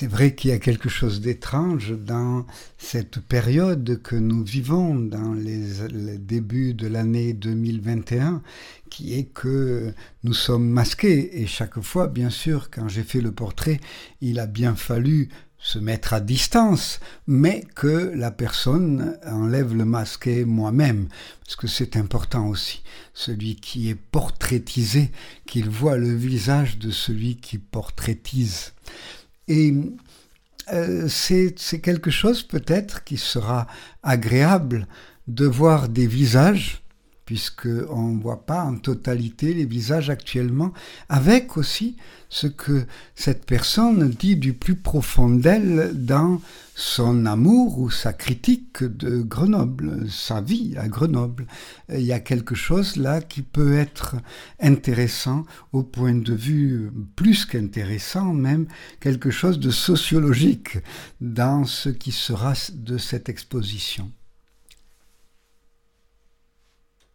C'est vrai qu'il y a quelque chose d'étrange dans cette période que nous vivons dans les, débuts de l'année 2021, qui est que nous sommes masqués. Et chaque fois, bien sûr, quand j'ai fait le portrait, il a bien fallu se mettre à distance, mais que la personne enlève le masque moi-même, parce que c'est important aussi. Celui qui est portraitisé, qu'il voit le visage de celui qui portraitise. Et euh, c'est quelque chose peut-être qui sera agréable de voir des visages puisqu'on ne voit pas en totalité les visages actuellement, avec aussi ce que cette personne dit du plus profond d'elle dans son amour ou sa critique de Grenoble, sa vie à Grenoble. Il y a quelque chose là qui peut être intéressant au point de vue plus qu'intéressant même, quelque chose de sociologique dans ce qui sera de cette exposition.